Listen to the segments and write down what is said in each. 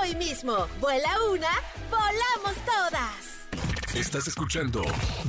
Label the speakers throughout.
Speaker 1: hoy mismo. Vuela una, volamos todas.
Speaker 2: Estás escuchando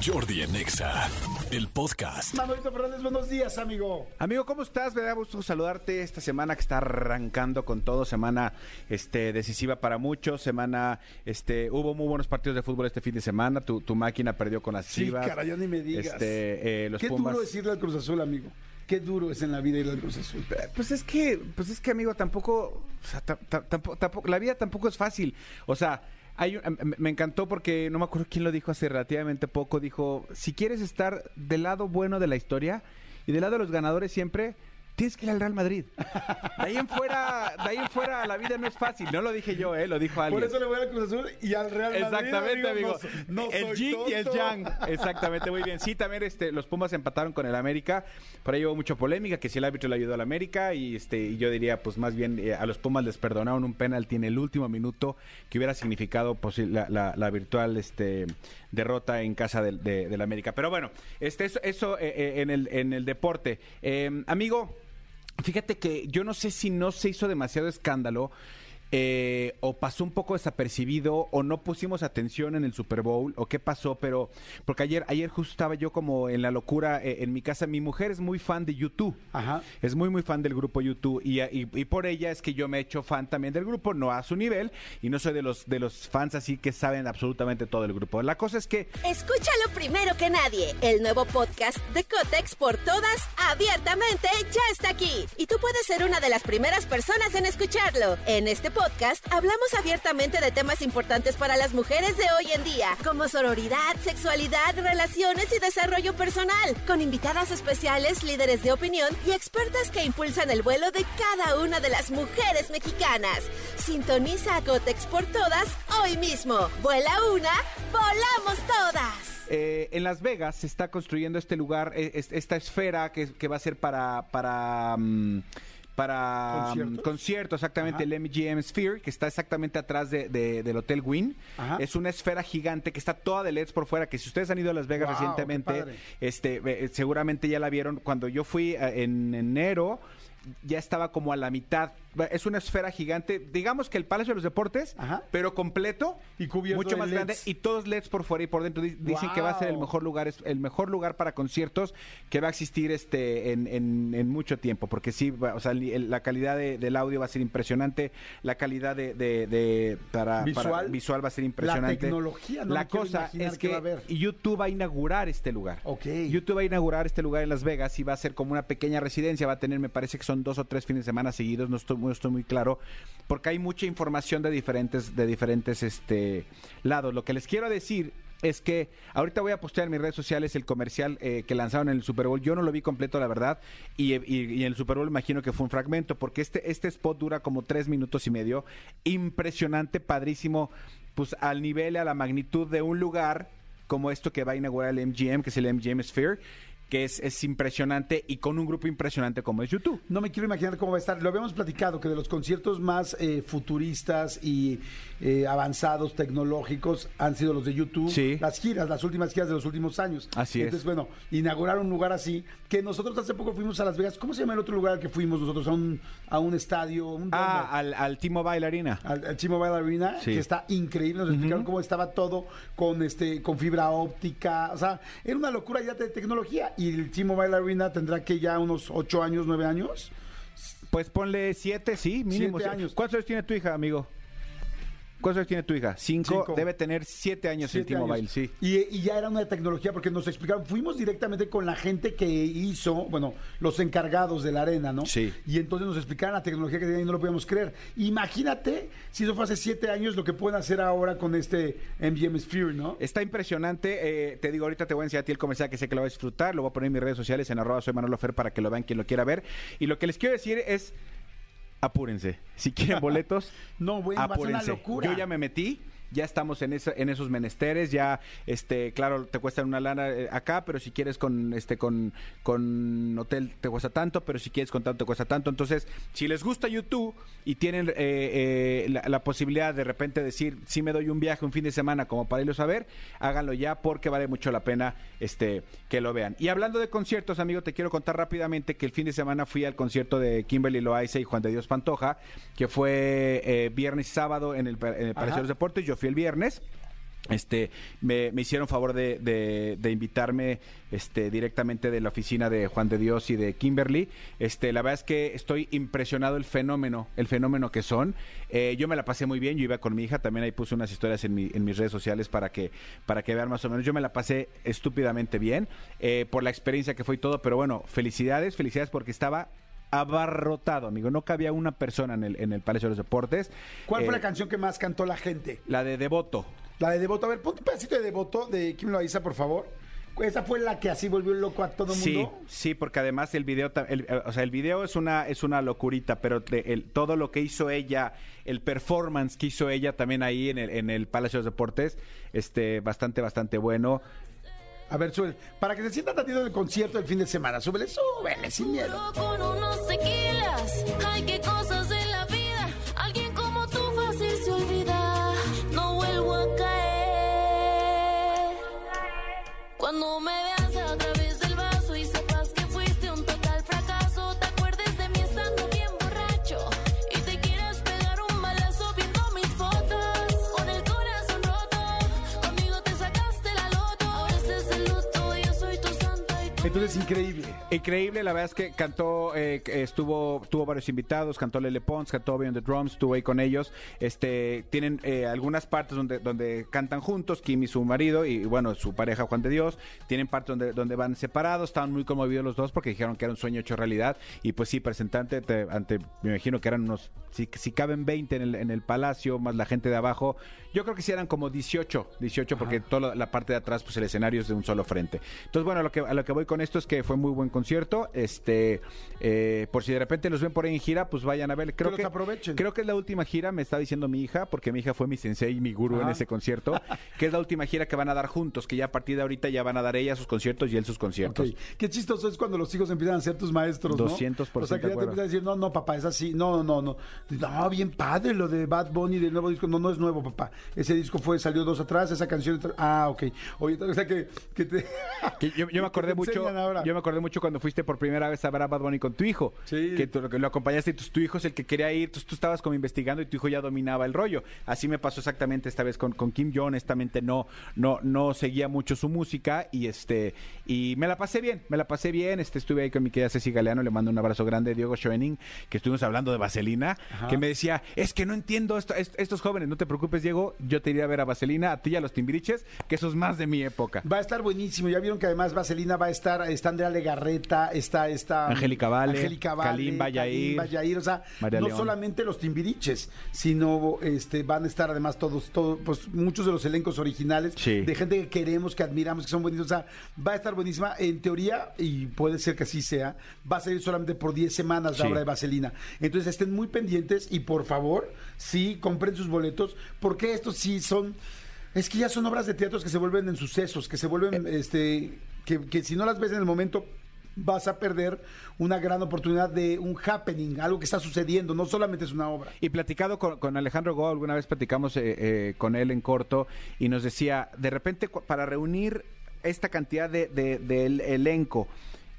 Speaker 2: Jordi en Exa, el podcast.
Speaker 3: Manolito Fernández, buenos días, amigo.
Speaker 4: Amigo, ¿cómo estás? Me da gusto saludarte esta semana que está arrancando con todo, semana este decisiva para muchos, semana este hubo muy buenos partidos de fútbol este fin de semana, tu, tu máquina perdió con las
Speaker 3: Sí,
Speaker 4: Chivas.
Speaker 3: cara, ya ni me digas.
Speaker 4: Este, eh, los
Speaker 3: Qué
Speaker 4: Pumas.
Speaker 3: duro decirle al Cruz Azul, amigo. Qué duro es en la vida ir al Cruz Azul.
Speaker 4: Pues es que, pues es que amigo, tampoco, o sea, ta- ta- tampoco, la vida tampoco es fácil. O sea, hay, un- me- me encantó porque no me acuerdo quién lo dijo hace relativamente poco. Dijo, si quieres estar del lado bueno de la historia y del lado de los ganadores siempre, tienes que ir al Real Madrid. De ahí en fuera, de ahí en fuera la vida no es fácil. No lo dije yo, eh, lo dijo alguien.
Speaker 3: Por eso le voy al Cruz Azul y al Real Madrid.
Speaker 4: Exactamente, amigo.
Speaker 3: No, no
Speaker 4: el
Speaker 3: soy
Speaker 4: yin y el yang. Exactamente, muy bien. Sí, también este, los Pumas empataron con el América. Por ahí hubo mucha polémica, que si el árbitro le ayudó al América. Y este, y yo diría, pues más bien eh, a los Pumas les perdonaron un penalti en el último minuto que hubiera significado pues, la, la- la virtual este, derrota en casa del, de- del América. Pero bueno, este, eso, eso eh, eh, en, el, en el deporte. Eh, amigo. Fíjate que yo no sé si no se hizo demasiado escándalo eh, o pasó un poco desapercibido o no pusimos atención en el Super Bowl o qué pasó, pero porque ayer ayer justo estaba yo como en la locura eh, en mi casa. Mi mujer es muy fan de YouTube.
Speaker 3: Ajá.
Speaker 4: Es muy muy fan del grupo YouTube y, y- y por ella es que yo me he hecho fan también del grupo, no a su nivel y no soy de los de los fans así que saben absolutamente todo el grupo. La cosa es que
Speaker 1: Escúchalo primero que nadie. El nuevo podcast de Cotex por todas, abiertamente, ya está aquí. Y tú puedes ser una de las primeras personas en escucharlo. En este podcast hablamos abiertamente de temas importantes para las mujeres de hoy en día, como sororidad, sexualidad, relaciones y desarrollo personal, con invitadas especiales, líderes de opinión y expertas que impulsan el vuelo de cada una de las mujeres mexicanas. Sintoniza a Cotex por todas hoy mismo. Vuela una, volamos todas.
Speaker 4: Eh, en Las Vegas se está construyendo este lugar, es- esta esfera que, que va a ser para para mm, para mm,
Speaker 3: ¿Conciertos?
Speaker 4: conciertos, exactamente
Speaker 3: Ajá.
Speaker 4: el MGM Sphere, que está exactamente atrás de- de- del Hotel Wynn.
Speaker 3: Ajá.
Speaker 4: Es una esfera gigante que está toda de LEDs por fuera, que si ustedes han ido a Las Vegas
Speaker 3: Wow,
Speaker 4: recientemente, este, eh, seguramente ya la vieron. Cuando yo fui eh, en enero, ya estaba como a la mitad. Es una esfera gigante, digamos que el Palacio de los Deportes,
Speaker 3: Ajá.
Speaker 4: pero completo
Speaker 3: Y cubierto
Speaker 4: mucho
Speaker 3: de
Speaker 4: más grande
Speaker 3: LEDs.
Speaker 4: y todos LEDs por fuera y por dentro. Di- Dicen que va a ser el mejor lugar, es el mejor lugar para conciertos que va a existir este en, en- en mucho tiempo, porque sí, o sea, la calidad de- del audio va a ser impresionante, la calidad de, de- de- para,
Speaker 3: Visual.
Speaker 4: para- visual va a ser impresionante.
Speaker 3: tecnología, no
Speaker 4: la cosa es que
Speaker 3: va a haber.
Speaker 4: YouTube va a inaugurar este lugar.
Speaker 3: Ok.
Speaker 4: YouTube va a inaugurar este lugar en Las Vegas y va a ser como una pequeña residencia, va a tener, me parece que son dos o tres fines de semana seguidos, no estoy, estoy muy claro, porque hay mucha información de diferentes, de diferentes este, lados. Lo que les quiero decir es que ahorita voy a postear en mis redes sociales el comercial eh, que lanzaron en el Super Bowl. Yo no lo vi completo, la verdad, y, y- y en el Super Bowl imagino que fue un fragmento, porque este, este spot dura como tres minutos y medio. Impresionante, padrísimo, pues al nivel, a la magnitud de un lugar como esto que va a inaugurar el MGM, que es el MGM Sphere, que es, es impresionante y con un grupo impresionante como es YouTube.
Speaker 3: No me quiero imaginar cómo va a estar. Lo habíamos platicado que de los conciertos más eh, futuristas y eh, avanzados tecnológicos han sido los de YouTube.
Speaker 4: Sí.
Speaker 3: Las giras, las últimas giras de los últimos años.
Speaker 4: Así es.
Speaker 3: Entonces, bueno, inaugurar un lugar así. Que nosotros hace poco fuimos a Las Vegas. ¿Cómo se llama el otro lugar al que fuimos nosotros? A un, a un estadio. Un
Speaker 4: Ah, al, al T-Mobile Arena.
Speaker 3: al, al T-Mobile Arena,
Speaker 4: Sí.
Speaker 3: que está increíble. Nos explicaron cómo estaba todo con este con fibra óptica. O sea, era una locura ya de tecnología. Y el T-Mobile Arena tendrá que ya unos ocho años, nueve años.
Speaker 4: Pues ponle siete, sí, mínimo.
Speaker 3: Siete años.
Speaker 4: ¿Cuántos años tiene tu hija, amigo? ¿Cuántos años tiene tu hija? Cinco.
Speaker 3: Cinco.
Speaker 4: Debe tener siete años
Speaker 3: Siete
Speaker 4: el T-Mobile, sí.
Speaker 3: Y, y ya era una tecnología porque nos explicaron, fuimos directamente con la gente que hizo, bueno, los encargados de la arena, ¿no?
Speaker 4: Sí.
Speaker 3: Y entonces nos explicaron la tecnología que tenían y no lo podíamos creer. Imagínate si eso fue hace siete años lo que pueden hacer ahora con este MGM Sphere, ¿no?
Speaker 4: Está impresionante. eh, te digo, ahorita te voy a enseñar a ti el comercial que sé que lo vas a disfrutar. Lo voy a poner en mis redes sociales en arroba soy Manolo Fer para que lo vean quien lo quiera ver. Y lo que les quiero decir es, apúrense. Si quieren boletos,
Speaker 3: No, bueno, va a ser una
Speaker 4: apúrense.
Speaker 3: locura.
Speaker 4: Yo ya me metí. Ya estamos en, esa, en esos menesteres, ya, este, claro, te cuesta una lana eh, acá, pero si quieres con, este, con, con hotel te cuesta tanto, pero si quieres con tanto te cuesta tanto. Entonces, si les gusta YouTube y tienen eh, eh, la, la posibilidad de repente decir, si me doy un viaje un fin de semana como para irlos a ver, háganlo ya porque vale mucho la pena este, que lo vean. Y hablando de conciertos, amigo, te quiero contar rápidamente que el fin de semana fui al concierto de Kimberly Loaiza y Juan de Dios Pantoja, que fue eh, viernes y sábado en el, en el Palacio de los Deportes. Yo fui el viernes. Este, me, hicieron favor de, invitarme este, directamente de la oficina de Juan de Dios y de Kimberly. Este, la verdad es que estoy impresionado el fenómeno, el fenómeno que son. Eh, yo me la pasé muy bien, yo iba con mi hija, también ahí puse unas historias en, mi- mis redes sociales para que, para que vean más o menos. Yo me la pasé estúpidamente bien eh, por la experiencia que fue y todo, pero bueno, felicidades, felicidades porque estaba abarrotado, amigo. No cabía una persona en el, en el Palacio de los Deportes.
Speaker 3: ¿Cuál fue
Speaker 4: Eh,
Speaker 3: la canción que más cantó la gente?
Speaker 4: La de Devoto.
Speaker 3: La de Devoto. A ver, ponte un pedacito de Devoto de Kim Loaiza, por favor. Esa fue la que así volvió loco a todo el
Speaker 4: Sí,
Speaker 3: mundo.
Speaker 4: sí, porque además el video, el- eh, o sea, el video es una es una locurita, pero el- todo lo que hizo ella, el performance que hizo ella también ahí en el, en el Palacio de los Deportes, este, bastante, bastante bueno.
Speaker 3: A ver, súbele. Para que se sientan tantito del concierto del fin de semana. Súbele, súbele, sin miedo.
Speaker 5: Con unos tequilas, ay, qué cosas
Speaker 3: Entonces, increíble.
Speaker 4: Increíble, la verdad es que cantó, eh, estuvo, tuvo varios invitados, cantó Lele Pons, cantó Beyond the Drums, estuvo ahí con ellos. Este, tienen eh, algunas partes donde, donde cantan juntos, Kim y su marido, y bueno, su pareja Juan de Dios. Tienen partes donde, donde van separados, estaban muy conmovidos los dos porque dijeron que era un sueño hecho realidad. Y pues sí, presentante ante, ante- me imagino que eran unos, si, si caben 20 en el, en el palacio, más la gente de abajo. Yo creo que sí eran como 18, 18 porque toda la, la parte de atrás, pues el escenario es de un solo frente. Entonces, bueno, a lo que, a lo que voy con esto es que fue muy buen concierto. Este, eh, por si de repente los ven por ahí en gira, pues vayan a ver. Creo
Speaker 3: los
Speaker 4: que,
Speaker 3: aprovechen.
Speaker 4: Creo que es la última gira, me está diciendo mi hija, porque mi hija fue mi sensei y mi gurú en ese concierto, que es la última gira que van a dar juntos, que ya a partir de ahorita ya van a dar ella sus conciertos y él sus conciertos.
Speaker 3: Ok. Qué chistoso es cuando los hijos empiezan a ser tus maestros, ¿no?
Speaker 4: 200%
Speaker 3: O sea, que ya te empiezan a decir, no, no, papá, es así. No, no, no. No, bien padre lo de Bad Bunny del nuevo disco. No, no es nuevo, papá. Ese disco fue, salió dos atrás, esa canción. Ah, ok. Oye, o sea que, que te...
Speaker 4: Que yo, yo me acordé
Speaker 3: que
Speaker 4: mucho,
Speaker 3: ahora.
Speaker 4: yo me acordé mucho cuando fuiste por primera vez a ver a Bad Bunny con tu hijo,
Speaker 3: Sí.
Speaker 4: que, tú, que lo acompañaste y tu, tu hijo es el que quería ir, tú, tú estabas como investigando y tu hijo ya dominaba el rollo. Así me pasó exactamente esta vez con, con Kim. Yo honestamente no, no, no seguía mucho su música y este y me la pasé bien, me la pasé bien. Este estuve ahí con mi querida Ceci Galeano, le mando un abrazo grande, Diego Schoening, que estuvimos hablando de Vaselina, que me decía, es que no entiendo esto, est- estos jóvenes, no te preocupes, Diego, yo te iré a ver a Vaselina, a ti y a los Timbiriches, que eso es más de mi época.
Speaker 3: Va a estar buenísimo. Ya vieron que además Vaselina va a estar, está Andrea Legarreta, está esta
Speaker 4: Angélica Vale,
Speaker 3: Angélica Vale,
Speaker 4: Kalimba Yair,
Speaker 3: Kalimba Yair, o sea,
Speaker 4: María
Speaker 3: no
Speaker 4: León.
Speaker 3: solamente los timbiriches, sino este van a estar además todos, todos, pues muchos de los elencos originales,
Speaker 4: Sí.
Speaker 3: de gente que queremos, que admiramos, que son bonitos. O sea, va a estar buenísima. En teoría, y puede ser que así sea, va a salir solamente por 10 semanas la
Speaker 4: Sí.
Speaker 3: obra de Vaselina. Entonces estén muy pendientes y por favor, sí, compren sus boletos, porque estos sí son. Es que ya son obras de teatros que se vuelven en sucesos, que se vuelven, este, que, que si no las ves en el momento, vas a perder una gran oportunidad de un happening, algo que está sucediendo, no solamente es una obra.
Speaker 4: Y platicado con, con Alejandro Go, alguna vez platicamos eh, eh, con él en corto y nos decía, de repente para reunir esta cantidad de, de- del elenco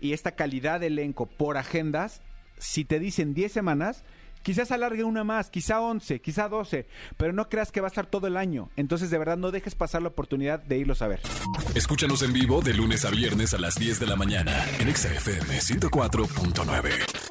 Speaker 4: y esta calidad de elenco por agendas, si te dicen 10 semanas, quizás alargue una más, quizá 11, quizá 12, pero no creas que va a estar todo el año. Entonces, de verdad, no dejes pasar la oportunidad de irlos a ver.
Speaker 2: Escúchanos en vivo de lunes a viernes a las 10 de la mañana en Exa FM 104.9.